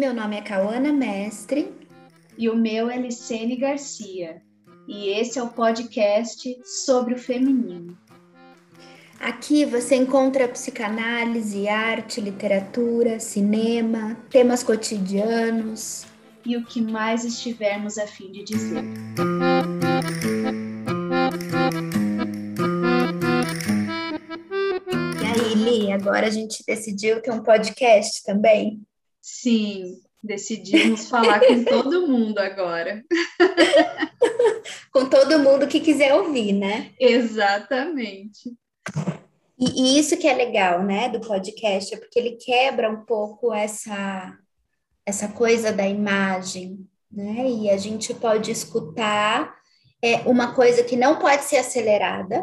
meu nome é Cauana Mestre. E o meu é Licene Garcia. E esse é o podcast sobre o feminino. Aqui você encontra psicanálise, arte, literatura, cinema, temas cotidianos. E o que mais estivermos a fim de dizer. E aí, Li, agora a gente decidiu ter um podcast também? Sim, decidimos falar com todo mundo agora. com todo mundo que quiser ouvir, né? Exatamente. E, e, isso que é legal, né, do podcast, é porque ele quebra um pouco essa, essa coisa da imagem, né? E a gente pode escutar é, uma coisa que não pode ser acelerada,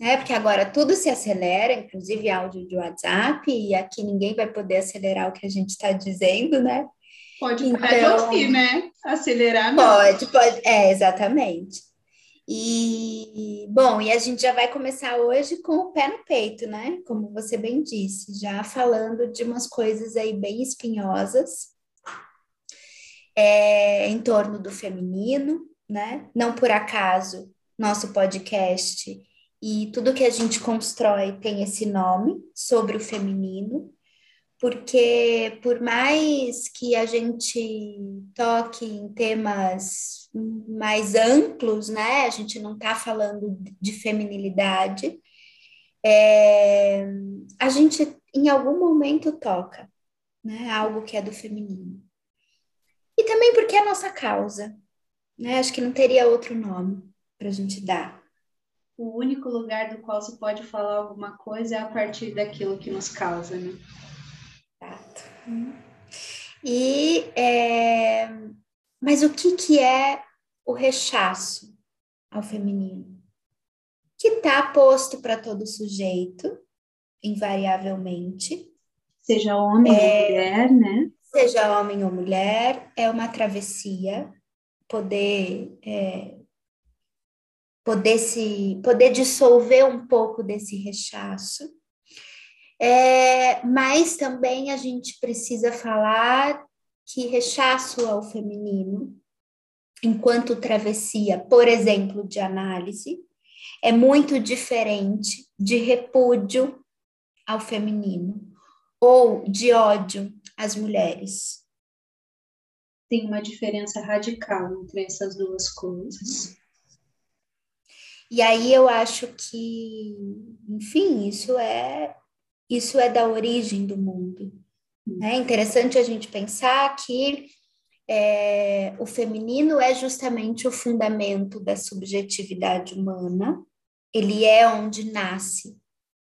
né? Porque agora tudo se acelera, inclusive áudio de WhatsApp, e aqui ninguém vai poder acelerar o que a gente está dizendo, né? Pode então, parar de ouvir, né? Acelerar não. Pode, pode, é, exatamente. E, bom, e a gente já vai começar hoje com o pé no peito, né? Como você bem disse, já falando de umas coisas aí bem espinhosas é, em torno do feminino, né? Não por acaso, nosso podcast e tudo que a gente constrói tem esse nome sobre o feminino, porque por mais que a gente toque em temas mais amplos, né? A gente não está falando de feminilidade, é, a gente em algum momento toca, né? Algo que é do feminino. E também porque é a nossa causa, né? Acho que não teria outro nome para a gente dar o único lugar do qual se pode falar alguma coisa é a partir daquilo que nos causa, né? Exato. E, é... mas o que, que é o rechaço ao feminino? Que está posto para todo sujeito, invariavelmente. Seja homem é... ou mulher, né? Seja homem ou mulher, é uma travessia poder é, poder se poder dissolver um pouco desse rechaço. É, mas também a gente precisa falar que rechaço ao feminino, enquanto travessia, por exemplo, de análise, é muito diferente de repúdio ao feminino ou de ódio às mulheres. Tem uma diferença radical entre essas duas coisas. E aí eu acho que, enfim, isso é isso é da origem do mundo. É interessante a gente pensar que é, o feminino é justamente o fundamento da subjetividade humana, ele é onde nasce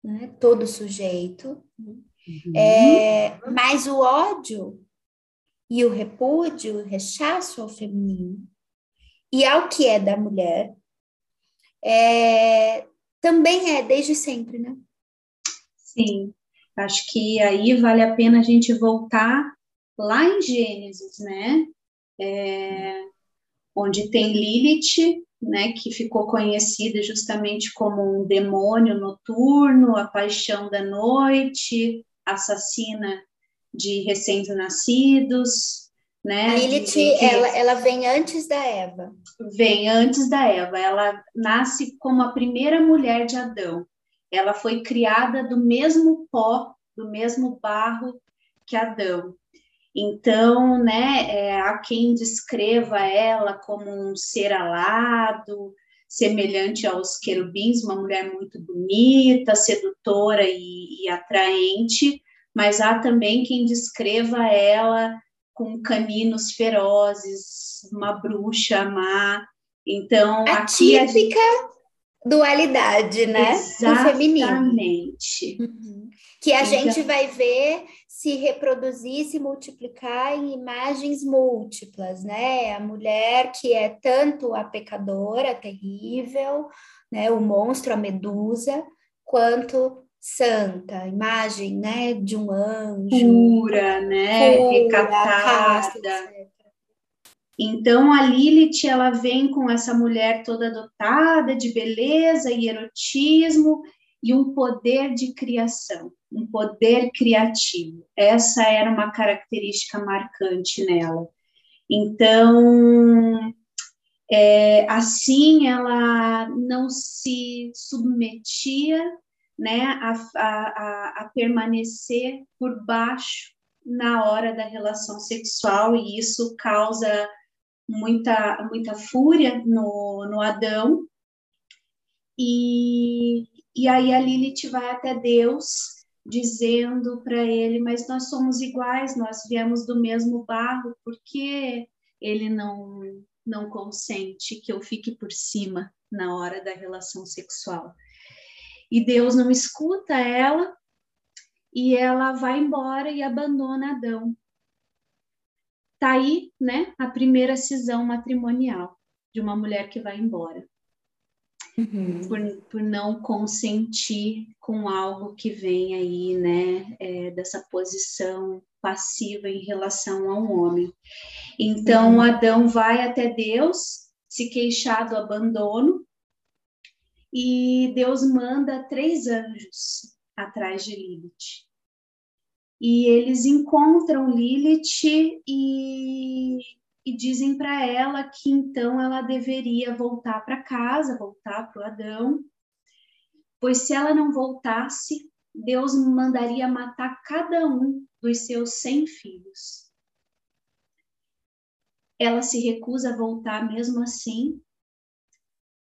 né, todo sujeito, uhum. é, mas o ódio e o repúdio, o rechaço ao feminino e ao que é da mulher é, também é desde sempre, né? Sim, acho que aí vale a pena a gente voltar lá em Gênesis, né? É, onde tem Lilith, né, que ficou conhecida justamente como um demônio noturno, a paixão da noite, assassina de recém-nascidos, né? A Lilith, que... ela, ela vem antes da Eva. Vem antes da Eva. Ela nasce como a primeira mulher de Adão. Ela foi criada do mesmo pó, do mesmo barro que Adão. Então, né, é, há quem descreva ela como um ser alado, semelhante aos querubins, uma mulher muito bonita, sedutora e, e atraente, mas há também quem descreva ela com caninos ferozes, uma bruxa má. Então, a típica gente... dualidade, né? Exatamente. Uhum. Que a então... gente vai ver se reproduzir, se multiplicar em imagens múltiplas, né? A mulher que é tanto a pecadora terrível, né? O monstro, a medusa, quanto santa, imagem, né, de um anjo. Pura, né, pura, recatada. Então a Lilith ela vem com essa mulher toda dotada de beleza e erotismo e um poder de criação, um poder criativo. Essa era uma característica marcante nela. Então, é, assim, ela não se submetia né, a, a, a permanecer por baixo na hora da relação sexual, e isso causa muita, muita fúria no, no Adão. E, e aí a Lilith vai até Deus dizendo para ele: Mas nós somos iguais, nós viemos do mesmo barro, por que ele não, não consente que eu fique por cima na hora da relação sexual? E Deus não escuta ela e ela vai embora e abandona Adão. Tá aí, né, a primeira cisão matrimonial de uma mulher que vai embora. Uhum. Por, por não consentir com algo que vem aí, né, é, dessa posição passiva em relação a um homem. Então, uhum. Adão vai até Deus se queixar do abandono e Deus manda três anjos atrás de Lilith. E eles encontram Lilith e e dizem para ela que então ela deveria voltar para casa, voltar para o Adão, pois se ela não voltasse, Deus mandaria matar cada um dos seus cem filhos. Ela se recusa a voltar mesmo assim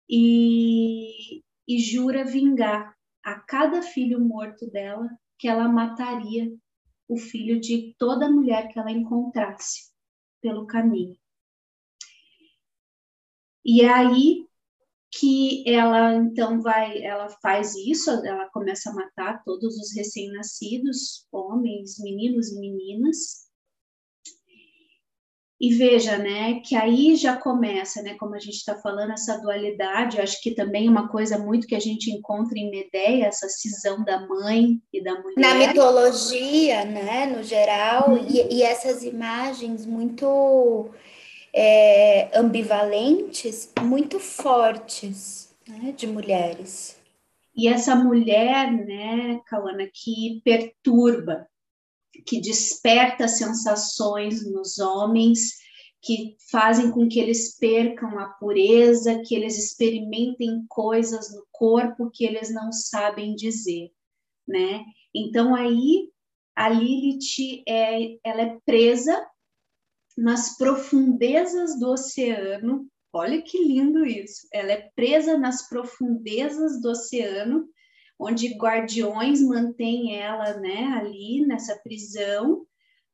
e, e jura vingar a cada filho morto dela que ela mataria o filho de toda mulher que ela encontrasse pelo caminho. E é aí que ela então vai, ela faz isso, ela começa a matar todos os recém-nascidos, homens, meninos e meninas. E veja, né, que aí já começa, né, como a gente está falando, essa dualidade, acho que também uma coisa muito que a gente encontra em Medeia, essa cisão da mãe e da mulher. Na mitologia, né, no geral, uhum. e, e, essas imagens muito é, ambivalentes, muito fortes, né, de mulheres. E essa mulher, né, Kawana, que perturba, que desperta sensações nos homens, que fazem com que eles percam a pureza, que eles experimentem coisas no corpo que eles não sabem dizer, né? Então aí a Lilith é, ela é presa nas profundezas do oceano. Olha que lindo isso! Ela é presa nas profundezas do oceano onde guardiões mantêm ela, né, ali nessa prisão,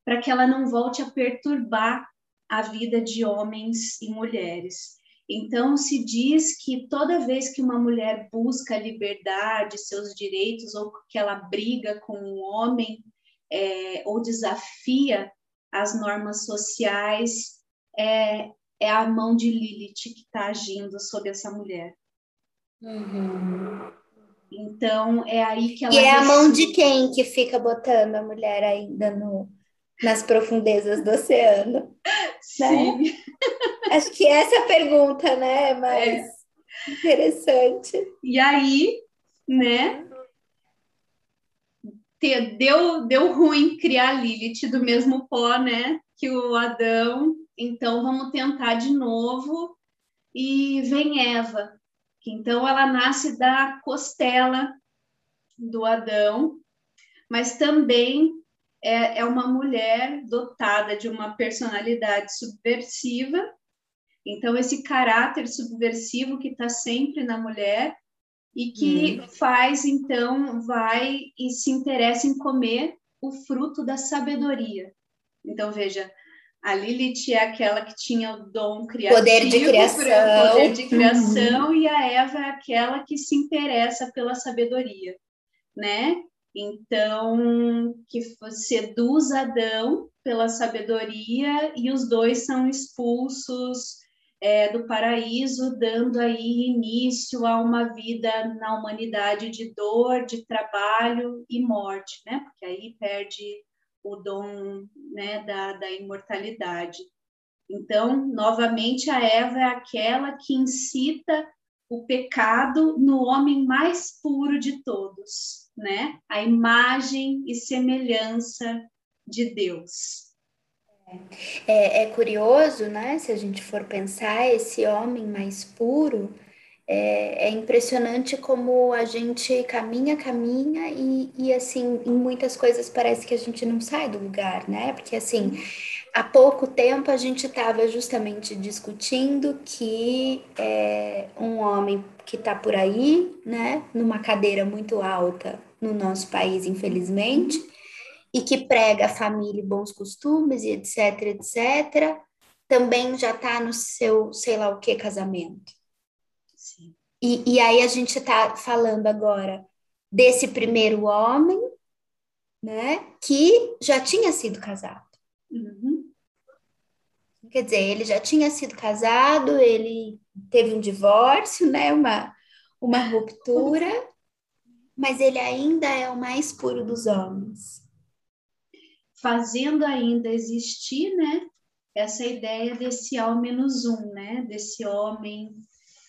para que ela não volte a perturbar a vida de homens e mulheres. Então, se diz que toda vez que uma mulher busca a liberdade, seus direitos, ou que ela briga com um homem, é, ou desafia as normas sociais, é, é a mão de Lilith que está agindo sobre essa mulher. Uhum. Então, é aí que ela. E é a mão de quem que fica botando a mulher ainda no, nas profundezas do oceano? Né? Sim. Acho que essa é a pergunta, né? Mais é. interessante. E aí, né? Deu, deu ruim criar Lilith do mesmo pó, né? Que o Adão. Então, vamos tentar de novo. E vem Eva, então, ela nasce da costela do Adão, mas também é, é uma mulher dotada de uma personalidade subversiva. Então, esse caráter subversivo que está sempre na mulher e que hum. faz, então, vai e se interessa em comer o fruto da sabedoria. Então, veja, a Lilith é aquela que tinha o dom criativo, poder de criação, poder de criação uhum. e a Eva é aquela que se interessa pela sabedoria, né? Então, que seduz Adão pela sabedoria e os dois são expulsos é, do paraíso, dando aí início a uma vida na humanidade de dor, de trabalho e morte, né? Porque aí perde o dom né, da, da imortalidade. Então, novamente, a Eva é aquela que incita o pecado no homem mais puro de todos, né? A imagem e semelhança de Deus. É, é curioso, né? Se a gente for pensar, esse homem mais puro, é, é, impressionante como a gente caminha, caminha e, e, assim, em muitas coisas parece que a gente não sai do lugar, né? Porque, assim, há pouco tempo a gente estava justamente discutindo que é, um homem que está por aí, né, numa cadeira muito alta no nosso país, infelizmente, e que prega família e bons costumes e etc, etc, também já está no seu, sei lá o que, casamento. E, e aí a gente está falando agora desse primeiro homem, né, que já tinha sido casado. Uhum. Quer dizer, ele já tinha sido casado, ele teve um divórcio, né? Uma, uma ruptura, mas ele ainda é o mais puro dos homens. Fazendo ainda existir, né? Essa ideia desse ao menos um, né? Desse homem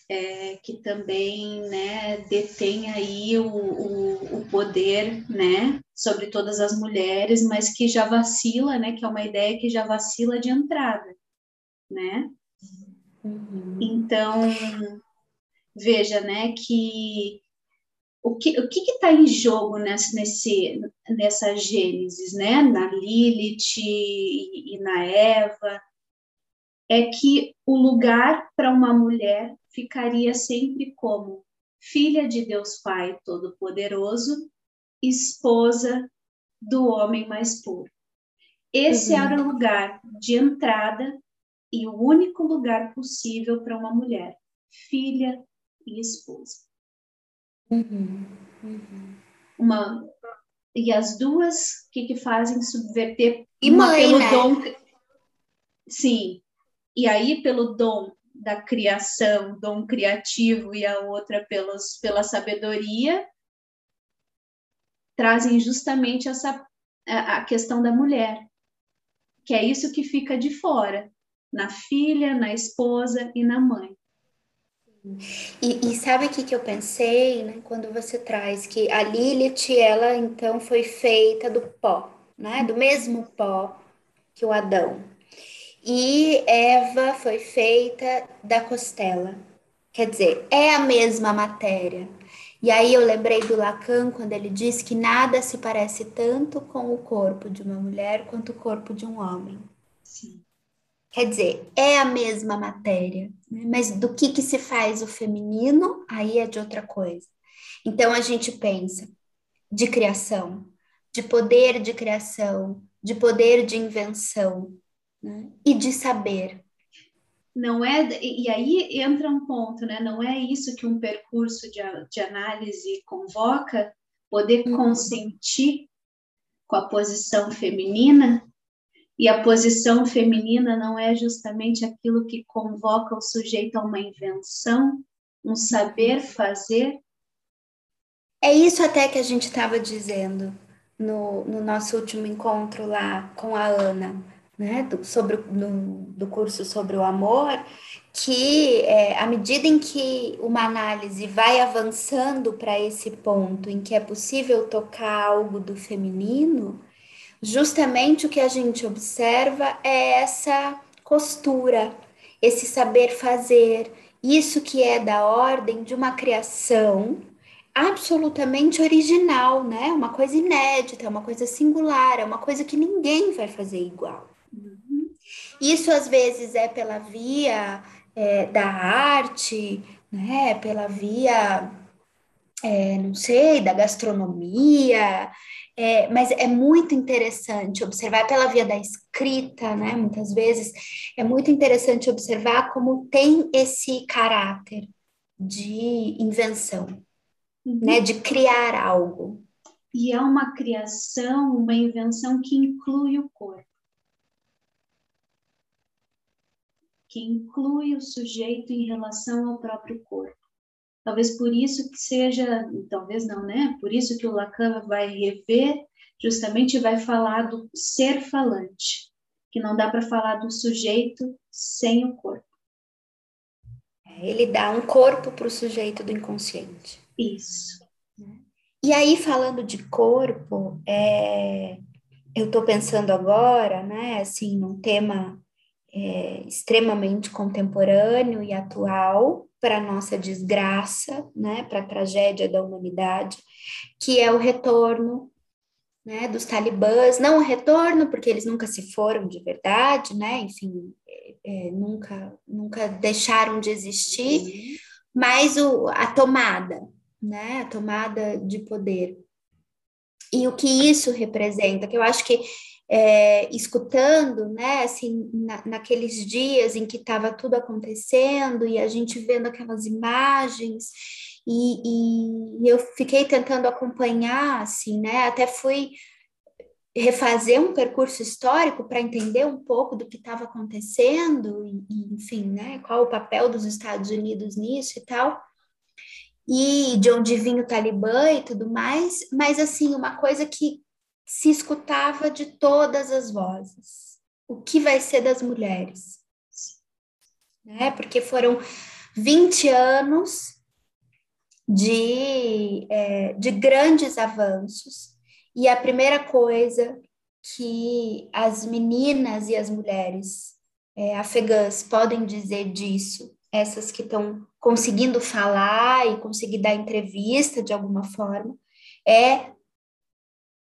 é, que também né, detém aí o, o, o, poder né, sobre todas as mulheres, mas que já vacila, né, que é uma ideia que já vacila de entrada né? Uhum. Então, veja, né, que o que o que está em jogo nessa, nesse, nessa Gênesis, né, na Lilith e, e na Eva, é que o lugar para uma mulher ficaria sempre como filha de Deus Pai Todo-Poderoso, esposa do homem mais puro. Esse uhum. era o lugar de entrada e o único lugar possível para uma mulher, filha e esposa. Uhum, uhum. Uma e as duas que, que fazem subverter e mãe, pelo né? dom sim e aí pelo dom da criação dom criativo e a outra pelos pela sabedoria trazem justamente essa a, questão da mulher que é isso que fica de fora na filha, na esposa e na mãe. E, e sabe o que, que eu pensei, né, quando você traz que a Lilith, ela então foi feita do pó, né, do mesmo pó que o Adão. E Eva foi feita da costela. Quer dizer, é a mesma matéria. E aí eu lembrei do Lacan quando ele diz que nada se parece tanto com o corpo de uma mulher quanto o corpo de um homem. Sim. Quer dizer, é a mesma matéria, né? mas do que, que se faz o feminino, aí é de outra coisa. Então a gente pensa de criação, de poder de criação, de poder de invenção né? e de saber. Não é, e aí entra um ponto, né? Não é isso que um percurso de, de análise convoca, poder uhum. consentir com a posição feminina e a posição feminina não é justamente aquilo que convoca o sujeito a uma invenção, um saber fazer? É isso até que a gente estava dizendo no, no, nosso último encontro lá com a Ana, né, do, sobre, do curso sobre o amor, que é, à medida em que uma análise vai avançando para esse ponto em que é possível tocar algo do feminino, justamente o que a gente observa é essa costura, esse saber fazer, isso que é da ordem de uma criação absolutamente original, né? Uma coisa inédita, uma coisa singular, é uma coisa que ninguém vai fazer igual. Isso às vezes é pela via é, da arte, né? Pela via, é, não sei, da gastronomia, é, mas é muito interessante observar pela via da escrita, né? Muitas vezes é muito interessante observar como tem esse caráter de invenção, uhum. né? De criar algo. E é uma criação, uma invenção que inclui o corpo. Que inclui o sujeito em relação ao próprio corpo. Talvez por isso que seja, talvez não, né? Por isso que o Lacan vai rever, justamente vai falar do ser falante, que não dá para falar do sujeito sem o corpo. É, ele dá um corpo para o sujeito do inconsciente. Isso. E aí, falando de corpo, é, eu estou pensando agora, né, assim, num tema é, extremamente contemporâneo e atual para nossa desgraça, né, para a tragédia da humanidade, que é o retorno né, dos talibãs, não o retorno, porque eles nunca se foram de verdade, né, enfim, é, é nunca, nunca deixaram de existir, mas o, a tomada, né, a tomada de poder. E o que isso representa, que eu acho que é, escutando, né, assim, na, naqueles dias em que estava tudo acontecendo e a gente vendo aquelas imagens e, e eu fiquei tentando acompanhar, assim, né? Até fui refazer um percurso histórico para entender um pouco do que estava acontecendo, e, enfim, né? Qual o papel dos Estados Unidos nisso e tal. E de onde vinha o Talibã e tudo mais, mas assim, uma coisa que se escutava de todas as vozes. O que vai ser das mulheres? Né? Porque foram 20 anos de, é, de grandes avanços, e a primeira coisa que as meninas e as mulheres é, afegãs podem dizer disso, essas que estão conseguindo falar e conseguir dar entrevista de alguma forma, é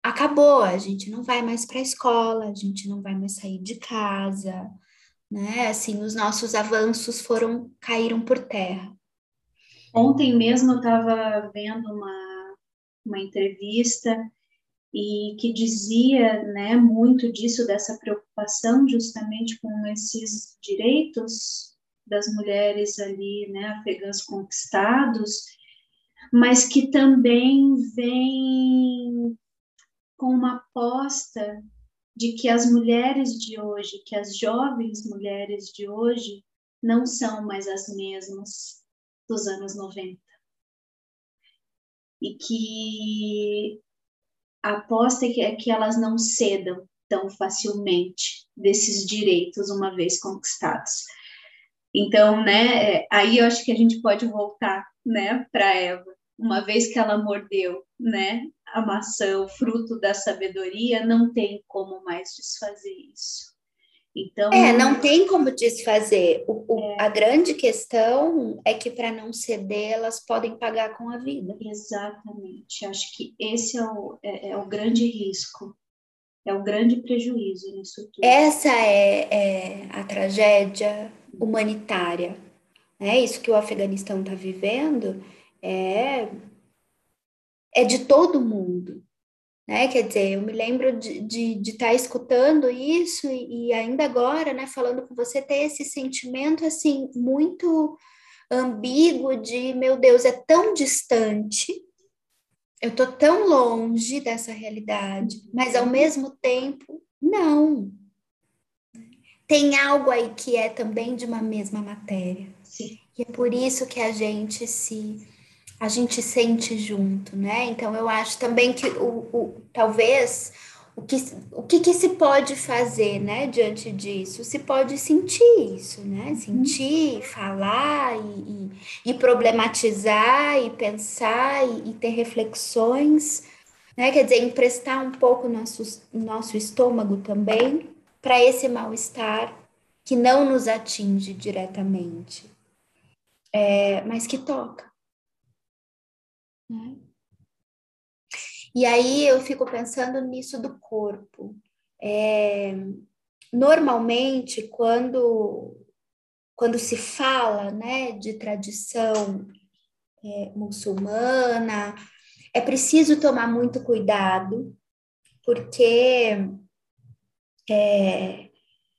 acabou, a gente não vai mais para a escola, a gente não vai mais sair de casa, né? Assim, os nossos avanços foram caíram por terra. Ontem mesmo eu estava vendo uma, uma entrevista e que dizia né, muito disso, dessa preocupação justamente com esses direitos das mulheres ali, né, afegãs conquistados, mas que também vem com uma aposta de que as mulheres de hoje, que as jovens mulheres de hoje não são mais as mesmas dos anos 90. E que a aposta é que, é que elas não cedam tão facilmente desses direitos uma vez conquistados. Então, né, é, aí eu acho que a gente pode voltar, né, para Eva, uma vez que ela mordeu, né, a maçã, o fruto da sabedoria, não tem como mais desfazer isso. Então, é, não tem como desfazer. O, o, é. A grande questão é que para não ceder, elas podem pagar com a vida. Exatamente. Acho que esse é o, é, é o grande risco, é o grande prejuízo nisso tudo. Essa é, é a tragédia humanitária. É isso que o Afeganistão está vivendo é, é de todo mundo né? Quer dizer, eu me lembro de estar de, de tá escutando isso e, e, ainda agora, né, falando com você, ter esse sentimento, assim, muito ambíguo de, meu Deus, é tão distante, eu tô tão longe dessa realidade, mas ao mesmo tempo, não. Tem algo aí que é também de uma mesma matéria. Sim. E é por isso que a gente se a gente sente junto, né? Então eu acho também que o, o talvez o que, o que, que, se pode fazer, né, diante disso? Se pode sentir isso, né? Uhum. Sentir, falar e, e, e, problematizar e pensar e, e, ter reflexões, né? Quer dizer, emprestar um pouco nosso, nosso estômago também para esse mal-estar que não nos atinge diretamente, é, mas que toca. E aí eu fico pensando nisso do corpo. É, normalmente, quando, quando se fala né, de tradição é, muçulmana, é preciso tomar muito cuidado, porque é,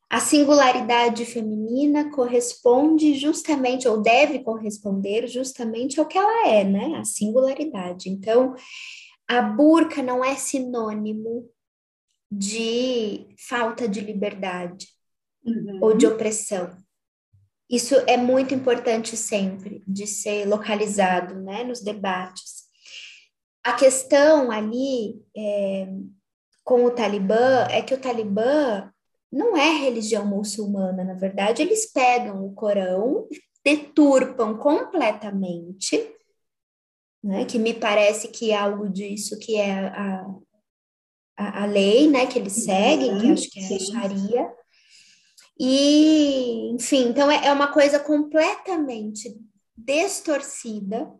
a singularidade feminina corresponde justamente, ou deve corresponder justamente ao que ela é, né? A singularidade. Então, a burca não é sinônimo de falta de liberdade uhum. ou de opressão. Isso é muito importante sempre de ser localizado, né, nos debates. A questão ali é, com o Talibã é que o Talibã não é religião muçulmana, na verdade, eles pegam o Corão, deturpam completamente, né, que me parece que é algo disso que é a, a, a lei, né, que eles seguem, que acho que é a Sharia. E, enfim, então é, é uma coisa completamente distorcida,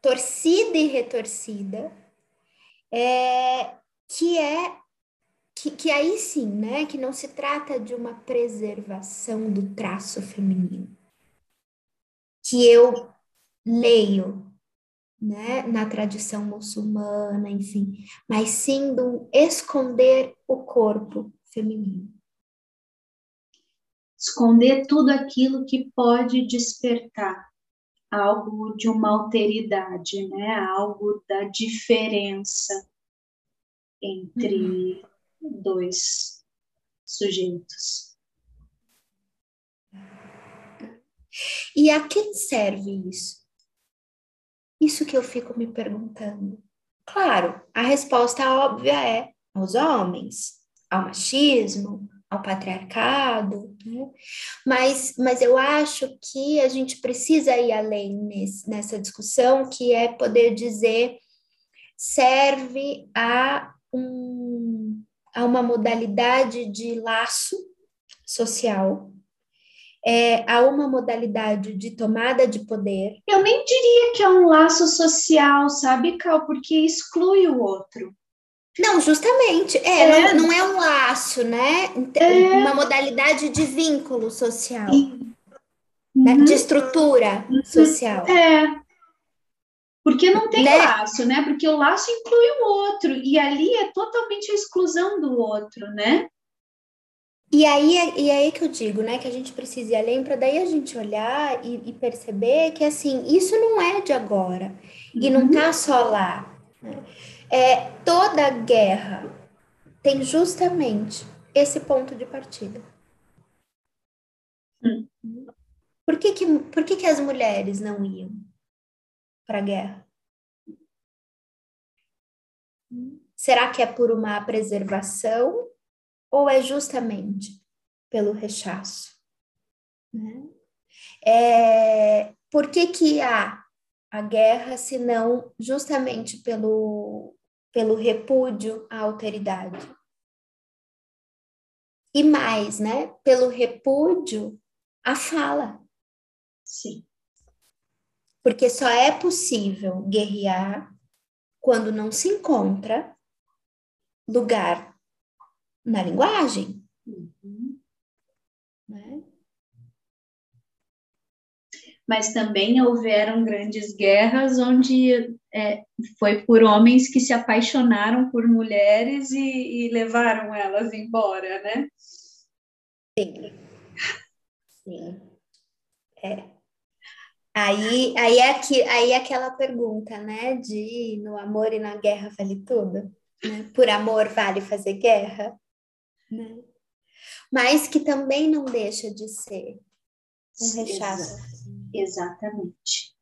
torcida e retorcida, é, que é que, que aí sim, né, que não se trata de uma preservação do traço feminino, que eu leio né, na tradição muçulmana, enfim, mas sim do esconder o corpo feminino. Esconder tudo aquilo que pode despertar algo de uma alteridade, né? Algo da diferença entre uhum. Dois sujeitos. E a quem serve isso? Isso que eu fico me perguntando. Claro, a resposta óbvia é aos homens, ao machismo, ao patriarcado, né? mas, mas eu acho que a gente precisa ir além nesse, nessa discussão, que é poder dizer serve a, um, a uma modalidade de laço social é, a uma modalidade de tomada de poder. Eu nem diria que é um laço social, sabe, Cal? Porque exclui o outro. Não, justamente. É, é. Não, não, é um laço, né? É. Uma modalidade de vínculo social. Né? De estrutura uhum. social. É. Porque não tem né? laço, né? Porque o laço inclui o outro. E ali é totalmente a exclusão do outro, né? E aí, é, e aí que eu digo, né, que a gente precisa ir além para daí a gente olhar e, e, perceber que, assim, isso não é de agora. E não tá só lá. É, toda guerra tem justamente esse ponto de partida. Hum. Por, que, que, por que, que as mulheres não iam para a guerra? Será que é por uma preservação ou é justamente pelo rechaço? Né? É, por que, que há a guerra se não justamente pelo, pelo repúdio à alteridade? E mais, né? Pelo repúdio à fala. Sim. Porque só é possível guerrear quando não se encontra lugar na linguagem. Uhum. Né? Mas também houveram grandes guerras onde é, foi por homens que se apaixonaram por mulheres e, e levaram elas embora, né? Sim. Sim. É. Aí, aí, é aqui, aí é aquela pergunta, né? De no amor e na guerra vale tudo? Né? Por amor vale fazer guerra? né? Mas que também não deixa de ser um rechaço. Exatamente.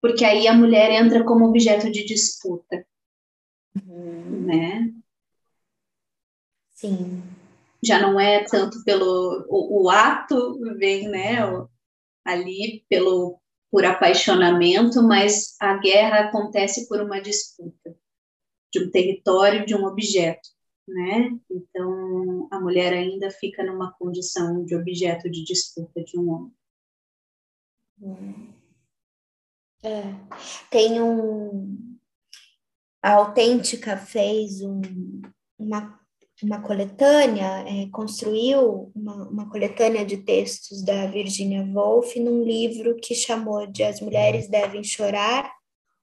Porque aí a mulher entra como objeto de disputa, uhum. né? Sim. Já não é tanto pelo o, o ato vem, né? O, ali pelo por apaixonamento, mas a guerra acontece por uma disputa de um território, de um objeto né? Então, a mulher ainda fica numa condição de objeto de disputa de um homem. É. Tem um. A Autêntica fez um, uma, uma coletânea, é, construiu uma, uma coletânea de textos da Virginia Woolf num livro que chamou de As Mulheres Devem Chorar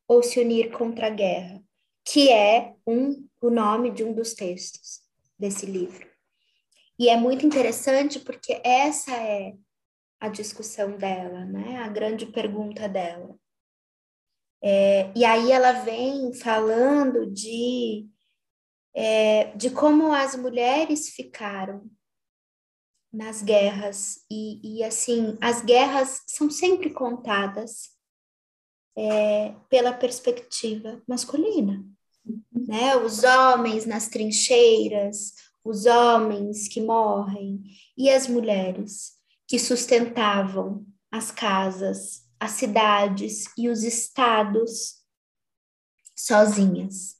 ou Se Unir contra a Guerra, que é um o nome de um dos textos desse livro. E é muito interessante porque essa é a discussão dela, né? A grande pergunta dela. É, e aí ela vem falando de, é, de como as mulheres ficaram nas guerras e, e assim as guerras são sempre contadas é, pela perspectiva masculina né? Os homens nas trincheiras, os homens que morrem e as mulheres que sustentavam as casas, as cidades e os estados sozinhas.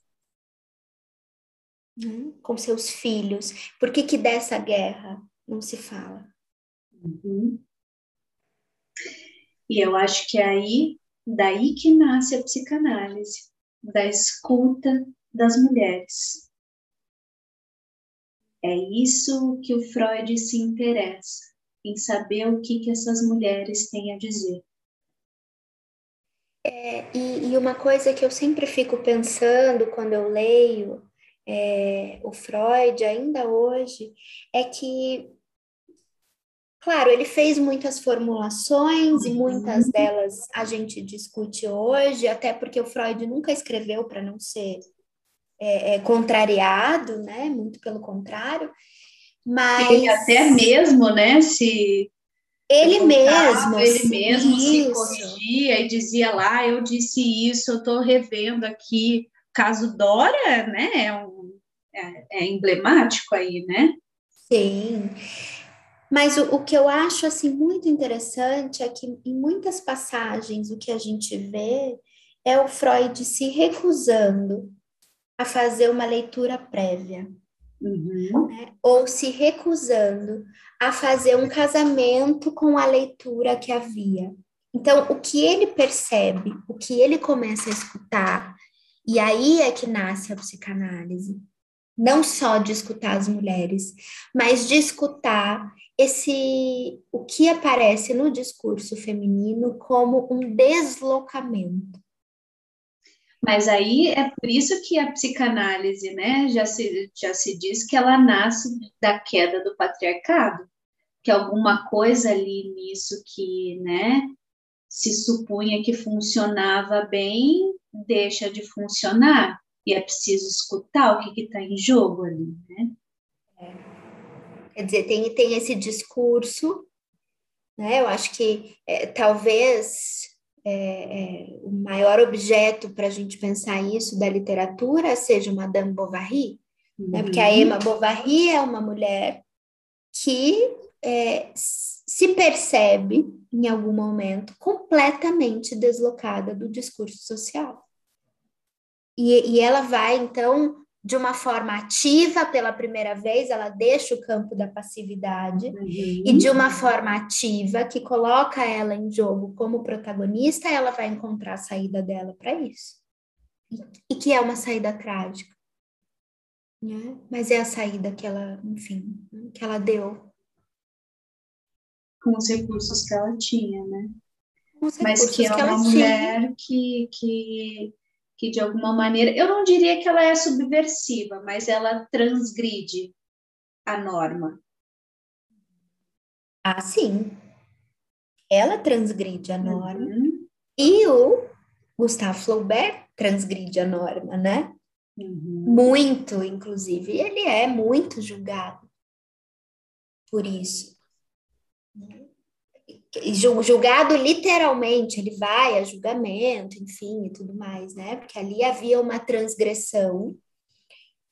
Né? Com seus filhos. Por que, que dessa guerra não se fala? Uhum. E eu acho que é aí, daí que nasce a psicanálise, da escuta das mulheres. É isso que o Freud se interessa, em saber o que, que essas mulheres têm a dizer. É, e, e, uma coisa que eu sempre fico pensando quando eu leio é, o Freud, ainda hoje, é que, claro, ele fez muitas formulações e muitas uhum. delas a gente discute hoje, até porque o Freud nunca escreveu para não ser é, é, contrariado, né? Muito pelo contrário. Mas ele até mesmo, né? Se ele mesmo, ele mesmo isso. se corrigia e dizia lá, eu disse isso, eu estou revendo aqui. Caso Dória, né? É, um, é, é emblemático aí, né? Sim. Mas o, o, que eu acho assim muito interessante é que em muitas passagens o que a gente vê é o Freud se recusando a fazer uma leitura prévia. Uhum. Né? Ou se recusando a fazer um casamento com a leitura que havia. Então, o que ele percebe, o que ele começa a escutar, e aí é que nasce a psicanálise. Não só de escutar as mulheres, mas de escutar esse o que aparece no discurso feminino como um deslocamento. Mas aí é por isso que a psicanálise, né, já se, já se diz que ela nasce da queda do patriarcado, que alguma coisa ali nisso que, né, se supunha que funcionava bem, deixa de funcionar. E é preciso escutar o que está em jogo ali, né? É. Quer dizer, tem, tem esse discurso, né? Eu acho que é, talvez é, é, o maior objeto para a gente pensar isso da literatura seja Madame Bovary, uhum. né? porque a uhum. Emma Bovary é uma mulher que é, se percebe, em algum momento, completamente deslocada do discurso social. E, e ela vai, então, de uma forma ativa pela primeira vez, ela deixa o campo da passividade uhum. e de uma forma ativa que coloca ela em jogo como protagonista, ela vai encontrar a saída dela para isso. E, e, que é uma saída trágica. Né? Mas é a saída que ela, enfim, que ela deu. Com os recursos que ela tinha, né? Mas que é uma mulher que, que que de alguma maneira, eu não diria que ela é subversiva, mas ela transgride a norma. Ah, sim. Ela transgride a norma. Uhum. E o Gustavo Flaubert transgride a norma, né? Uhum. Muito, inclusive. Ele é muito julgado por isso julgado literalmente, ele vai a julgamento, enfim, e tudo mais, né? Porque ali havia uma transgressão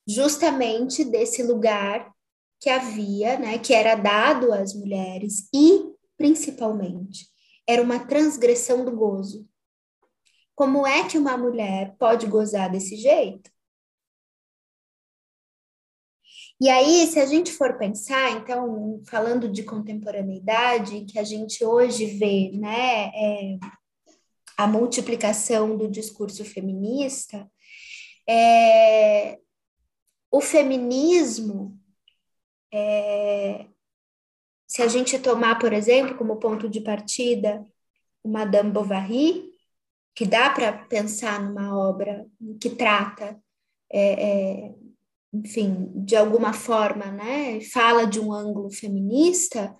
justamente desse lugar que havia, né, que era dado às mulheres e principalmente era uma transgressão do gozo. Como é que uma mulher pode gozar desse jeito? E aí, se a gente for pensar, então, falando de contemporaneidade, que a gente hoje vê, né, é, a multiplicação do discurso feminista, é, o feminismo, é, se a gente tomar, por exemplo, como ponto de partida, o Madame Bovary, que dá para pensar numa obra que trata é, é, enfim, de alguma forma, né, fala de um ângulo feminista,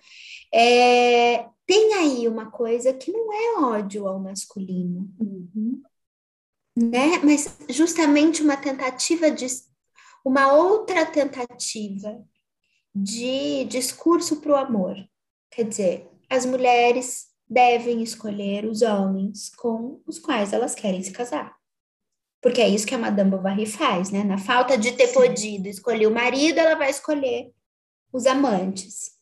é, tem aí uma coisa que não é ódio ao masculino, uhum. né, mas justamente uma tentativa de, uma outra tentativa de discurso para o amor. Quer dizer, as mulheres devem escolher os homens com os quais elas querem se casar. Porque é isso que a Madame Bovary faz, né? Na falta de ter Sim. podido escolher o marido, ela vai escolher os amantes.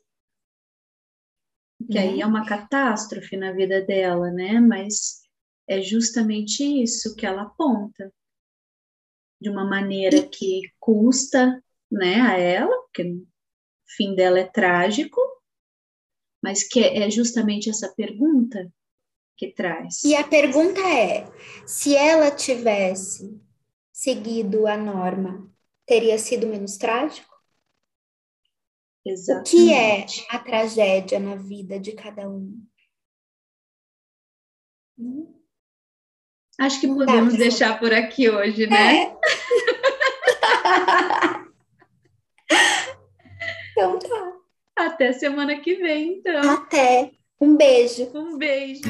Que né? aí é uma catástrofe na vida dela, né? Mas é justamente isso que ela aponta. De uma maneira que custa né, a ela, porque o fim dela é trágico, mas que é justamente essa pergunta que traz. E a pergunta é: se ela tivesse seguido a norma, teria sido menos trágico? Exatamente. O que é a tragédia na vida de cada um? Hum? Acho que podemos deixar por aqui hoje, né? É. então tá. Até semana que vem, então. Até. Um beijo. Um beijo.